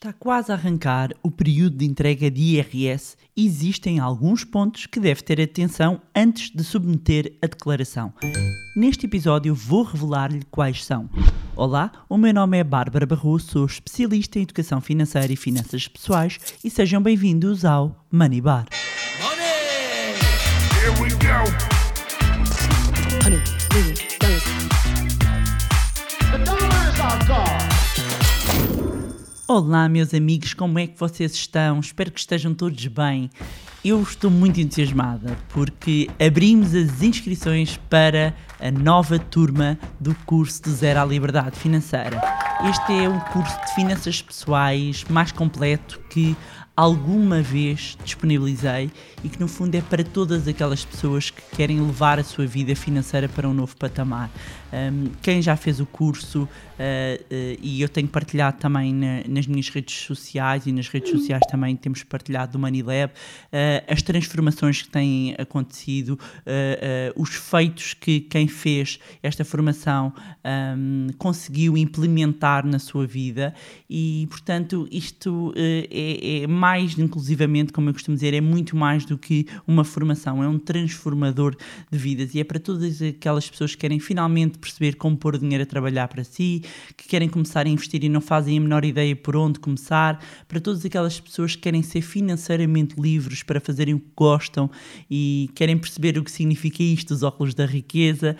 Está quase a arrancar o período de entrega de IRS e existem alguns pontos que deve ter atenção antes de submeter a declaração. Neste episódio vou revelar-lhe quais são. Olá, o meu nome é Bárbara Barroso, sou especialista em educação financeira e finanças pessoais e sejam bem-vindos ao Money Bar. Money! Here we go! Olá, meus amigos, como é que vocês estão? Espero que estejam todos bem. Eu estou muito entusiasmada porque abrimos as inscrições para a nova turma do curso de Zero à Liberdade Financeira. Este é o curso de finanças pessoais mais completo que alguma vez disponibilizei e que no fundo é para todas aquelas pessoas que querem levar a sua vida financeira para um novo patamar. Um, quem já fez o curso, uh, uh, e eu tenho partilhado também na- nas minhas redes sociais e nas redes sociais também temos partilhado do Money Lab, uh, as transformações que têm acontecido, os feitos que quem fez esta formação um, conseguiu implementar na sua vida e, portanto, isto é, é mais, inclusivamente, como eu costumo dizer, é muito mais do que uma formação, é um transformador de vidas. E é para todas aquelas pessoas que querem finalmente perceber como pôr o dinheiro a trabalhar para si, que querem começar a investir e não fazem a menor ideia por onde começar, para todas aquelas pessoas que querem ser financeiramente livres para fazerem o que gostam e querem perceber o que significa isto, os óculos da riqueza,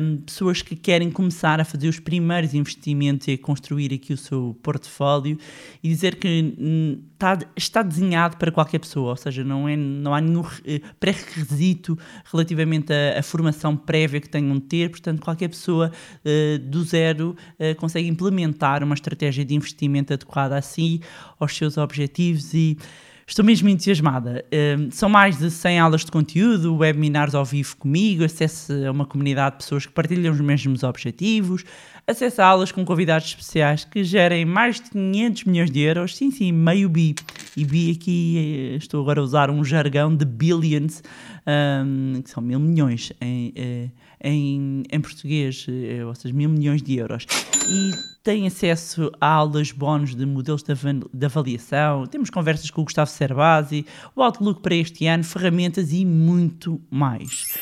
hum, pessoas que querem começar a fazer os primeiros investimentos e a construir aqui o seu portfólio e dizer que hum, está, está desenhado para qualquer pessoa, ou seja, não, é, não há nenhum eh, pré-requisito relativamente à, à formação prévia que tenham de ter, portanto, qualquer pessoa eh, do zero eh, consegue implementar uma estratégia de investimento adequada a si, aos seus objetivos e Estou mesmo entusiasmada. São mais de 100 aulas de conteúdo, webinars ao vivo comigo, acesso a uma comunidade de pessoas que partilham os mesmos objetivos, acesso a aulas com convidados especiais que gerem mais de 500 milhões de euros, sim, sim, meio bi. E bi aqui, eh, estou agora a usar um jargão de billions, um, que são mil milhões em, eh, em, em português, eh, ou seja, mil milhões de euros. E tem acesso a aulas bónus de modelos de avaliação, temos conversas com o Gustavo Cerbasi, o Outlook para este ano, ferramentas e muito mais.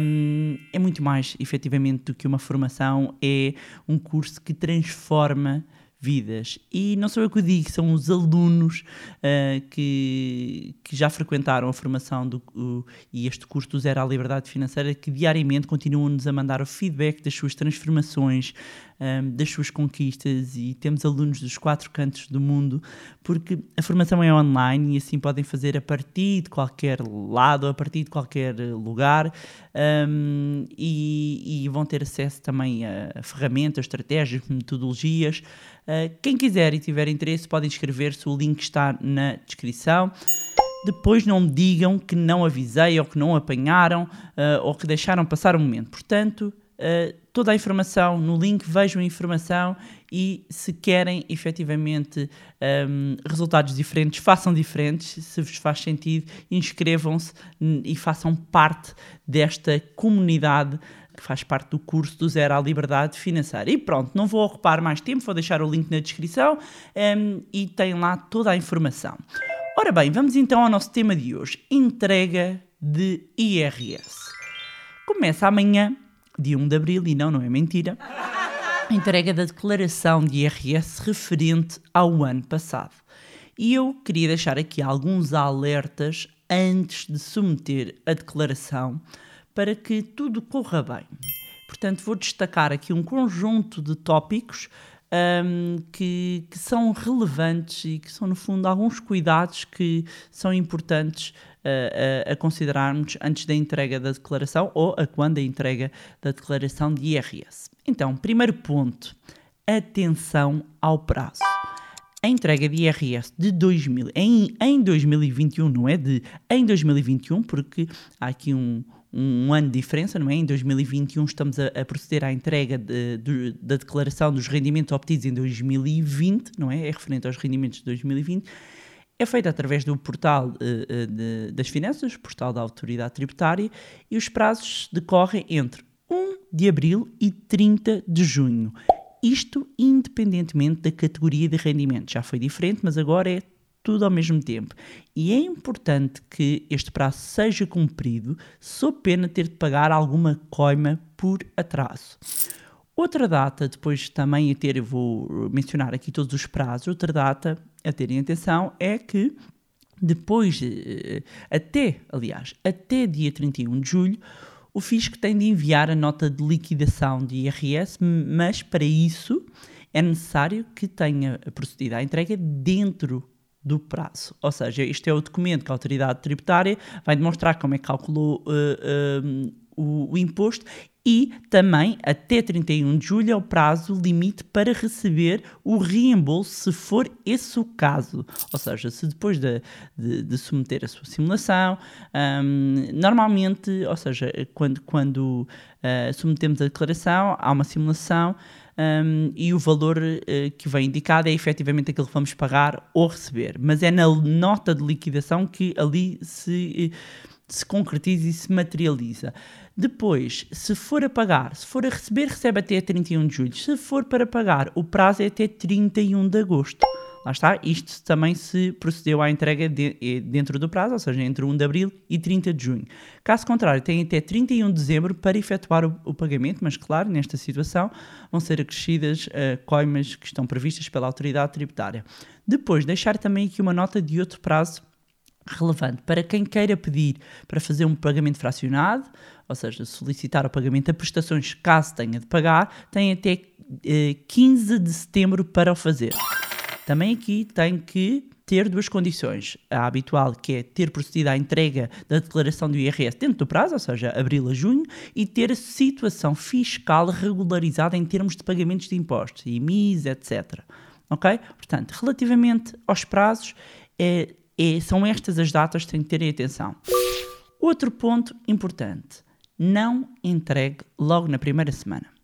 Hum, é muito mais, efetivamente, do que uma formação, é um curso que transforma vidas. E não sou eu que o digo, são os alunos ah, que, que já frequentaram a formação do, o- e este curso do Zero à Liberdade Financeira que diariamente continuam-nos a mandar o feedback das suas transformações, ahm, das suas conquistas e temos alunos dos quatro cantos do mundo porque a formação é online e assim podem fazer a partir de qualquer lado, a partir de qualquer lugar ahm, e, e vão ter acesso também a ferramentas, estratégias, metodologias. Ah, quem quiser e tiver interesse pode inscrever-se, o link está na descrição. Depois não digam que não avisei ou que não apanharam ah, ou que deixaram passar o momento. Portanto, ah, toda a informação no link, vejam a informação e se querem efetivamente ahm, resultados diferentes, façam diferentes, se vos faz sentido, inscrevam-se e façam parte desta comunidade que faz parte do curso do Zero à Liberdade Financeira. E pronto, não vou ocupar mais tempo, vou deixar o link na descrição ahm, e tem lá toda a informação. Ora bem, vamos então ao nosso tema de hoje: entrega de IRS. Começa amanhã, dia 1 de abril, e não, não é mentira, a entrega da declaração de IRS referente ao ano passado. E eu queria deixar aqui alguns alertas antes de submeter a declaração para que tudo corra bem. Portanto, vou destacar aqui um conjunto de tópicos hum, que, que são relevantes e que são, no fundo, alguns cuidados que são importantes uh, a, a considerarmos antes da entrega da declaração ou a quando a entrega da declaração de IRS. Então, primeiro ponto, atenção ao prazo. A entrega de IRS de 2000, em, em 2021, não é de em 2021, porque há aqui um, um ano de diferença, não é? Em 2021 estamos a, a proceder à entrega de- do- da declaração dos rendimentos obtidos em 2020, não é? É referente aos rendimentos de 2020. É feita através do portal eh, de- das finanças, portal da autoridade tributária, e os prazos decorrem entre 1 de abril e 30 de junho. Isto independentemente da categoria de rendimento. Já foi diferente, mas agora é tudo ao mesmo tempo. E é importante que este prazo seja cumprido, sob pena ter de pagar alguma coima por atraso. Outra data, depois também a ter, eu vou mencionar aqui todos os prazos, outra data a terem atenção é que depois, eh, até, aliás, até dia 31 de julho, o fisco tem de enviar a nota de liquidação de IRS, mas para isso é necessário que tenha procedido à entrega dentro do prazo. Ou seja, este é o documento que a autoridade tributária vai demonstrar como é que calculou uh, uh, o, o imposto e também até 31 de julho é o prazo limite para receber o reembolso, se for esse o caso. Ou seja, se depois de, de, de submeter a sua simulação, um, normalmente, ou seja, quando, quando uh, submetemos a declaração, há uma simulação. Um, e o valor uh, que vem indicado é efetivamente aquilo que vamos pagar ou receber. Mas é na nota de liquidação que ali se, se concretiza e se materializa. Depois, se for a pagar, se for a receber, recebe até 31 de julho. Se for para pagar, o prazo é até 31 de agosto. Lá está, isto também se procedeu à entrega de, eh, dentro do prazo, ou seja, entre 1 de abril e 30 de junho. Caso contrário, tem até 31 de dezembro para efetuar o, o pagamento, mas claro, nesta situação vão ser acrescidas uh, coimas que estão previstas pela autoridade tributária. Depois, deixar também aqui uma nota de outro prazo relevante para quem queira pedir para fazer um pagamento fracionado, ou seja, solicitar o pagamento a prestações caso tenha de pagar, tem até eh, 15 de setembro para o fazer. Também aqui tem que ter duas condições. A habitual, que é ter procedido à entrega da declaração do IRS dentro do prazo, ou seja, abril a junho, e ter a situação fiscal regularizada em termos de pagamentos de impostos, IMIs, etc. Ok? Portanto, relativamente aos prazos, é, é, são estas as datas que têm que terem atenção. Outro ponto importante: não entregue logo na primeira semana.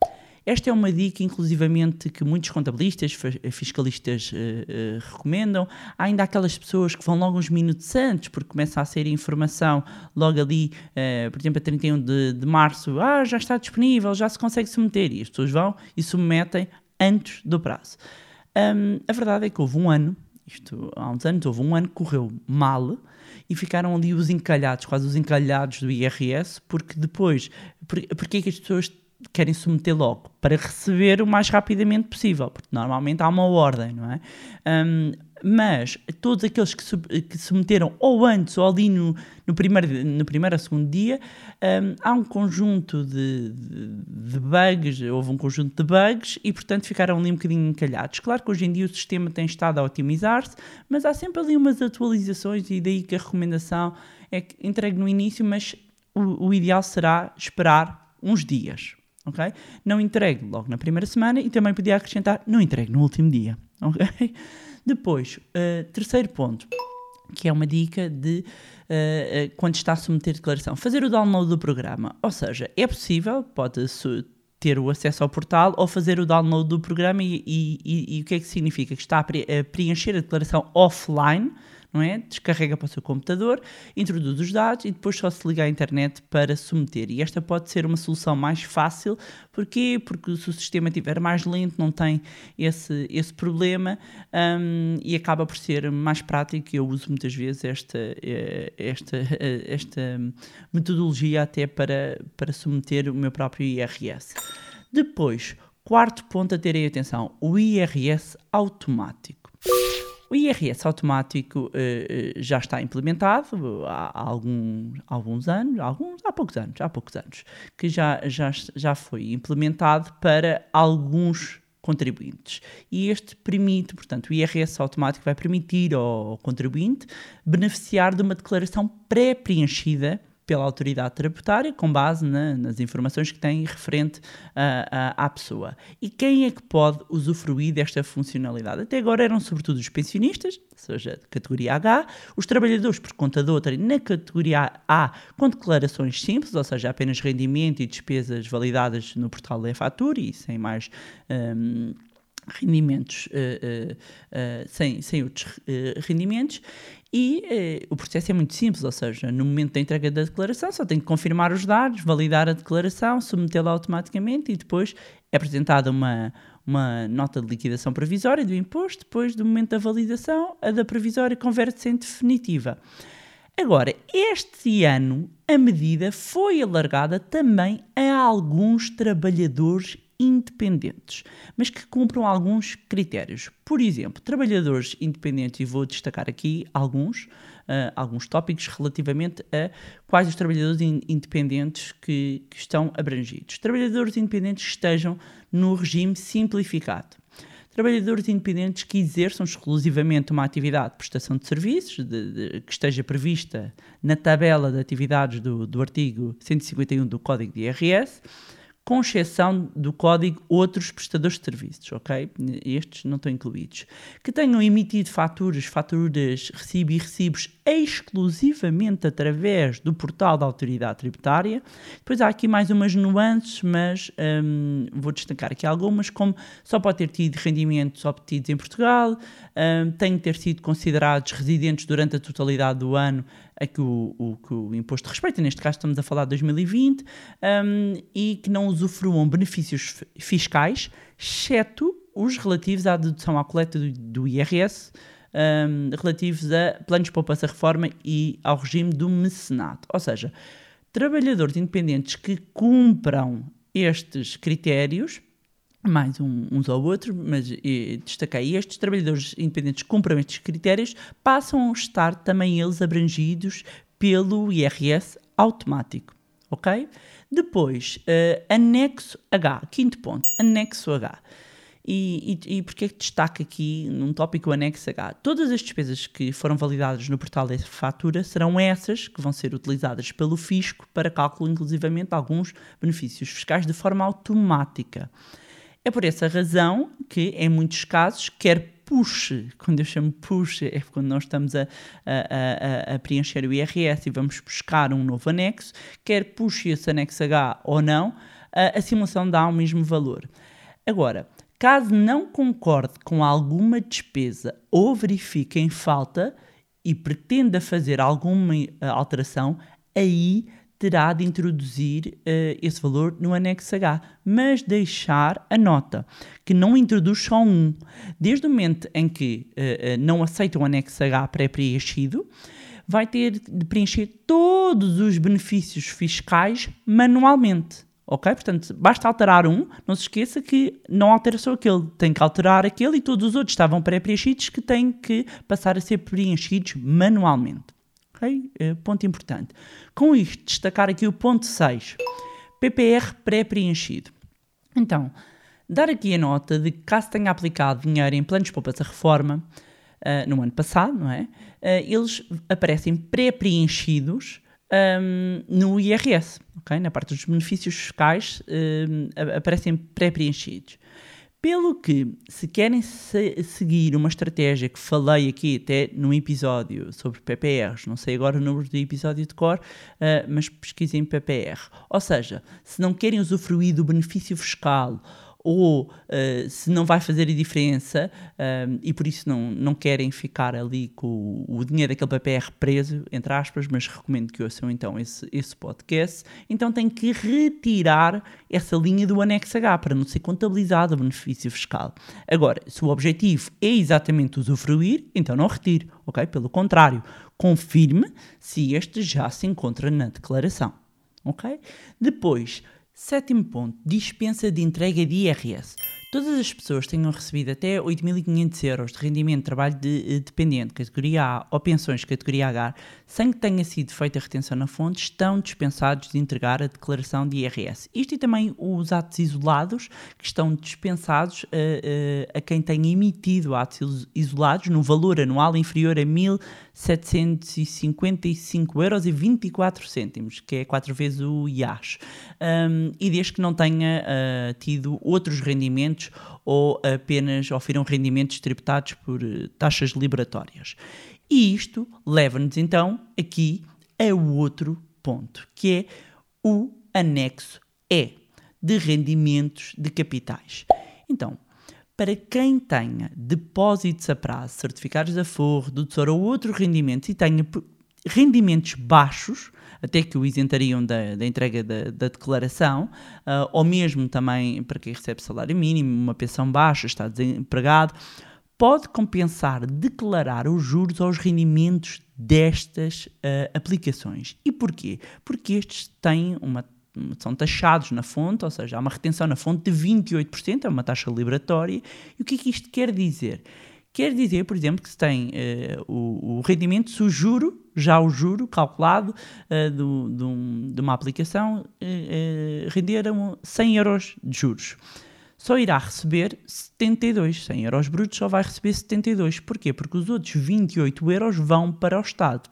Esta é uma dica, inclusivamente, que muitos contabilistas, fiscalistas uh, uh, recomendam. Há ainda aquelas pessoas que vão logo uns minutos antes, porque começa a ser informação logo ali, uh, por exemplo, a 31 de, de março, ah, já está disponível, já se consegue submeter. E as pessoas vão e submetem antes do prazo. Um, a verdade é que houve um ano, isto há uns anos, houve um ano que correu mal e ficaram ali os encalhados, quase os encalhados do IRS, porque depois, por, porque é que as pessoas querem submeter logo? Para receber o mais rapidamente possível, porque normalmente há uma ordem, não é? Um, mas todos aqueles que, sub, que submeteram ou antes ou ali no, no, primeiro, no primeiro ou segundo dia, um, há um conjunto de, de, de, bugs, houve um conjunto de bugs e, portanto, ficaram ali um bocadinho encalhados. Claro que hoje em dia o sistema tem estado a otimizar-se, mas há sempre ali umas atualizações e daí que a recomendação é que entregue no início, mas o, o ideal será esperar uns dias. Ok? Não entregue logo na primeira semana e também podia acrescentar, não entregue no último dia. ok? Depois, uh, terceiro ponto, que é uma dica de uh, uh, quando está a submeter declaração, fazer o download do programa. Ou seja, é possível, pode ter o acesso ao portal ou fazer o download do programa e, e, e, e o que é que significa? Que está a, pre a preencher a declaração offline, não é? Descarrega para o seu computador, introduz os dados e depois só se liga à internet para submeter. E esta pode ser uma solução mais fácil, porquê? Porque se o sistema estiver mais lento, não tem esse, esse problema um, e acaba por ser mais prático. Eu uso muitas vezes esta, eh, esta, eh, esta metodologia até para, para submeter o meu próprio IRS. Depois, quarto ponto a terem atenção, o IRS automático. O IRS automático uh, já está implementado há, algum, alguns anos, alguns, há poucos anos, há poucos anos, que já, já, já foi implementado para alguns contribuintes. E este permite, portanto, o IRS automático vai permitir ao contribuinte beneficiar de uma declaração pré-preenchida pela autoridade tributária com base na, nas informações que tem referente à pessoa. E quem é que pode usufruir desta funcionalidade? Até agora eram sobretudo os pensionistas, ou seja, categoria H, os trabalhadores por conta de outra na categoria A com declarações simples, ou seja, apenas rendimento e despesas validadas no portal da fatura e sem mais. Um, rendimentos uh, uh, uh, sem, sem outros rendimentos e eh, o processo é muito simples, ou seja, no momento da entrega da declaração só tem que confirmar os dados, validar a declaração, submetê-la automaticamente e depois é apresentada uma, uma nota de liquidação provisória do imposto, depois do momento da validação, a da provisória converte-se em definitiva. Agora, este ano a medida foi alargada também a alguns trabalhadores independentes, mas que cumpram alguns critérios. Por exemplo, trabalhadores independentes, e vou destacar aqui alguns, uh, alguns tópicos relativamente a quais os trabalhadores in independentes que, que estão abrangidos. Trabalhadores independentes que estejam no regime simplificado trabalhadores independentes que exerçam exclusivamente uma atividade de prestação de serviços, de, de, que esteja prevista na tabela de atividades do, do artigo 151 do Código de IRS, com exceção do código outros prestadores de serviços, ok? Estes não estão incluídos. Que tenham emitido faturas, faturas, recibo e recibos exclusivamente através do portal da autoridade tributária. Depois há aqui mais umas nuances, mas hum, vou destacar aqui algumas, como só pode ter tido rendimentos obtidos em Portugal, hum, têm de ter sido considerados residentes durante a totalidade do ano a que o, o, que o imposto respeita, neste caso estamos a falar de 2020, um, e que não usufruam benefícios fiscais, exceto os relativos à dedução à coleta do, do IRS, um, relativos a planos de poupança reforma e ao regime do mecenato. Ou seja, trabalhadores independentes que cumpram estes critérios mais um, uns ou outros, mas e, destaquei estes trabalhadores independentes que cumpram estes critérios passam a estar também eles abrangidos pelo IRS automático, ok? Depois, uh, anexo H, quinto ponto, anexo H. E, e, e porque é que destaca aqui num tópico anexo H? Todas as despesas que foram validadas no portal de fatura serão essas que vão ser utilizadas pelo fisco para cálculo, inclusivamente, alguns benefícios fiscais de forma automática. É por essa razão que, em muitos casos, quer puxe, quando eu chamo puxe, é quando nós estamos a, a, a, a, preencher o IRS e vamos buscar um novo anexo, quer puxe esse anexo H ou não, a simulação dá o mesmo valor. Agora, caso não concorde com alguma despesa ou verifique em falta e pretenda fazer alguma eh, alteração, aí terá de introduzir uh, esse valor no anexo H, mas deixar a nota, que não introduz só um. Desde o momento em que uh, uh, não aceita o anexo H pré-preenchido, vai ter de preencher todos os benefícios fiscais manualmente. Ok? Portanto, basta alterar um, não se esqueça que não altera só aquele, tem que alterar aquele e todos os outros estavam pré-preenchidos que têm que passar a ser preenchidos manualmente. Uh, ponto importante. Com isto, destacar aqui o ponto 6. PPR pré-preenchido. Então, dar aqui a nota de que caso tenha aplicado dinheiro em planos de poupança reforma uh, no ano passado, não é? Uh, eles aparecem pré-preenchidos um, no IRS, ok? Na parte dos benefícios fiscais um, aparecem pré-preenchidos. Pelo que, se querem se seguir uma estratégia que falei aqui até num episódio sobre PPRs, não sei agora o número do episódio de cor, uh, mas pesquisem PPR. Ou seja, se não querem usufruir do benefício fiscal ou uh, se não vai fazer a diferença uh, e por isso não, não querem ficar ali com o, o, dinheiro daquele PPR preso, entre aspas, mas recomendo que ouçam então esse, esse podcast, então tem que retirar essa linha do anexo H para não ser contabilizado o benefício fiscal. Agora, se o objetivo é exatamente usufruir, então não retire, ok? Pelo contrário, confirme se este já se encontra na declaração, ok? Depois, Sétimo ponto: dispensa de entrega de IRS. Todas as pessoas tenham recebido até 8.500 euros de rendimento de trabalho de, eh, dependente, categoria A, ou pensões, categoria H, sem que tenha sido feita retenção na fonte, estão dispensados de entregar a declaração de IRS. Isto e também os atos isolados, que estão dispensados a, eh, a, eh, a quem tenha emitido atos isolados no valor anual inferior a 1.755 euros e 24 cêntimos, que é quatro vezes o IAS. Um, e desde que não tenha uh, tido outros rendimentos ou apenas oferam rendimentos tributados por eh, taxas liberatórias. E isto leva-nos então aqui a outro ponto, que é o anexo E, de rendimentos de capitais. Então, para quem tenha depósitos a prazo, certificados de aforro, do ou outro rendimento e tenha rendimentos baixos, até que o isentariam da, da entrega da, da declaração, ah, ou mesmo também para quem recebe salário mínimo, uma pensão baixa, está desempregado, pode compensar declarar os juros aos rendimentos destas ah, aplicações. E porquê? Porque estes têm uma são taxados na fonte, ou seja, há uma retenção na fonte de 28%, é uma taxa liberatória. E o que é que isto quer dizer? Quer dizer, por exemplo, que se tem uh, o, o, rendimento, se o juro, já o juro calculado uh, do, um, de uma aplicação, uh, render 100 euros de juros. Só irá receber 72, 100 euros brutos, só vai receber 72. Porquê? Porque os outros 28 euros vão para o Estado.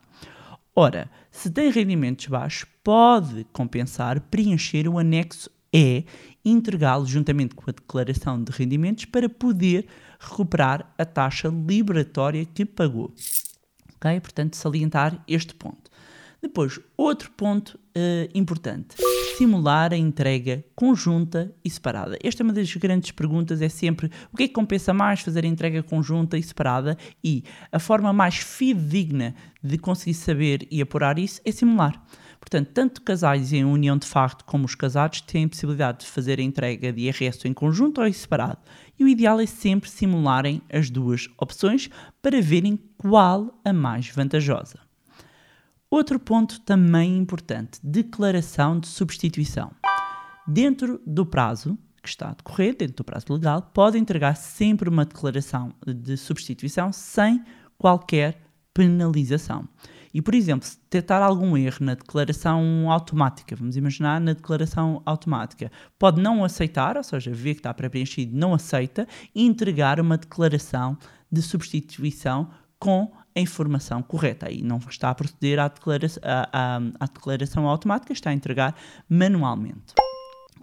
Ora, se tem rendimentos baixos, pode compensar preencher o anexo e entregá-lo juntamente com a declaração de rendimentos para poder recuperar a taxa liberatória que pagou. Ok? Portanto, salientar este ponto. Depois, outro ponto uh, importante: simular a entrega conjunta e separada. Esta é uma das grandes perguntas, é sempre o que é que compensa mais fazer a entrega conjunta e separada e a forma mais fidedigna de conseguir saber e apurar isso é simular. Portanto, tanto casais em união de facto como os casados têm possibilidade de fazer a entrega de IRS em conjunto ou em separado. E o ideal é sempre simularem as duas opções para verem qual a mais vantajosa. Outro ponto também importante: declaração de substituição. Dentro do prazo que está a decorrer, dentro do prazo legal, pode entregar sempre uma declaração de substituição sem qualquer penalização. E, por exemplo, se detectar algum erro na declaração automática, vamos imaginar na declaração automática, pode não aceitar, ou seja, ver que está pré-preenchido, não aceita, e entregar uma declaração de substituição com a informação correta. Aí não está a proceder à declaração, à, à, à declaração automática, está a entregar manualmente.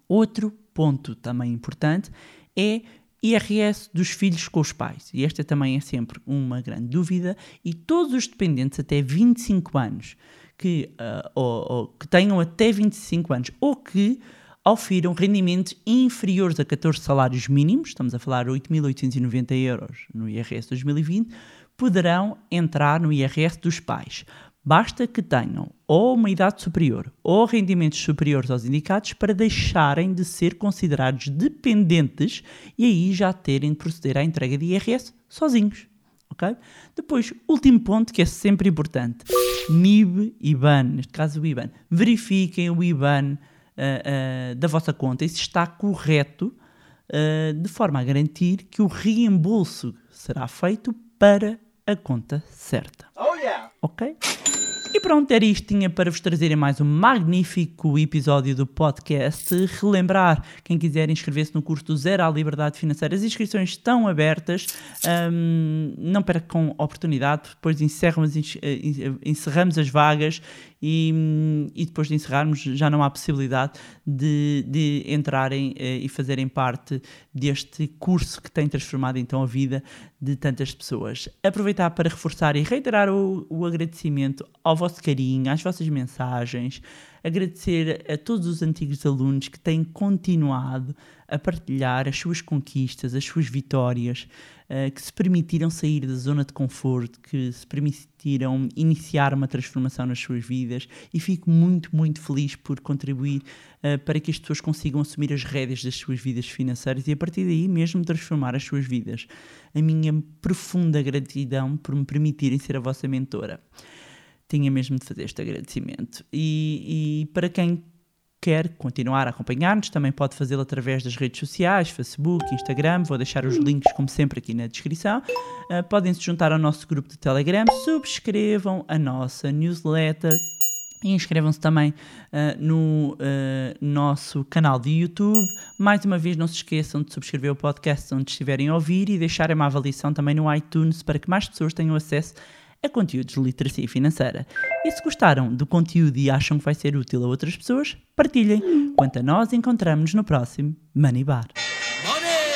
Outro ponto também importante é IRS dos filhos com os pais. E esta também é sempre uma grande dúvida. E todos os dependentes até 25 anos que, uh, ou, ou, que tenham até 25 anos ou que ofiram rendimentos inferiores a 14 salários mínimos, estamos a falar 8.890 euros no IRS 2020, poderão entrar no IRS dos pais. Basta que tenham ou uma idade superior ou rendimentos superiores aos indicados para deixarem de ser considerados dependentes e aí já terem de proceder à entrega de IRS sozinhos. Okay? Depois, último ponto que é sempre importante: NIB IBAN, neste caso o IBAN. Verifiquem o IBAN uh, uh, da vossa conta e se está correto, uh, de forma a garantir que o reembolso será feito para a conta certa. Oh yeah! Ok? E pronto, era isto. Tinha para vos trazerem mais um magnífico episódio do podcast. Relembrar, quem quiser inscrever-se no curso do Zero à Liberdade Financeira, as inscrições estão abertas. Um, não percam a oportunidade, depois encerramos, eh, encerramos as vagas e, e, depois de encerrarmos já não há possibilidade de, de entrarem eh, e fazerem parte deste curso que tem transformado então a vida de tantas pessoas. Aproveitar para reforçar e reiterar o, o agradecimento ao vosso carinho, às vossas mensagens, agradecer a todos os antigos alunos que têm continuado a partilhar as suas conquistas, as suas vitórias, uh, que se permitiram sair da zona de conforto, que se permitiram iniciar uma transformação nas suas vidas e fico muito, muito feliz por contribuir uh, para que as pessoas consigam assumir as rédeas das suas vidas financeiras e a partir daí mesmo transformar as suas vidas. A minha profunda gratidão por me permitirem ser a vossa mentora tinha mesmo de fazer este agradecimento. E, e para quem quer continuar a acompanhar-nos, também pode fazê-lo através das redes sociais, Facebook, Instagram. Vou deixar os links, como sempre, aqui na descrição. Uh, podem se juntar ao nosso grupo de Telegram, subscrevam a nossa newsletter. E inscrevam-se também uh, no uh, nosso canal de YouTube. Mais uma vez, não se esqueçam de subscrever o podcast onde estiverem a ouvir e deixarem uma avaliação também no iTunes para que mais pessoas tenham acesso a conteúdos de literacia financeira. E se gostaram do conteúdo e acham que vai ser útil a outras pessoas, partilhem. Quanto a nós, encontramos-nos no próximo Money Bar. Money!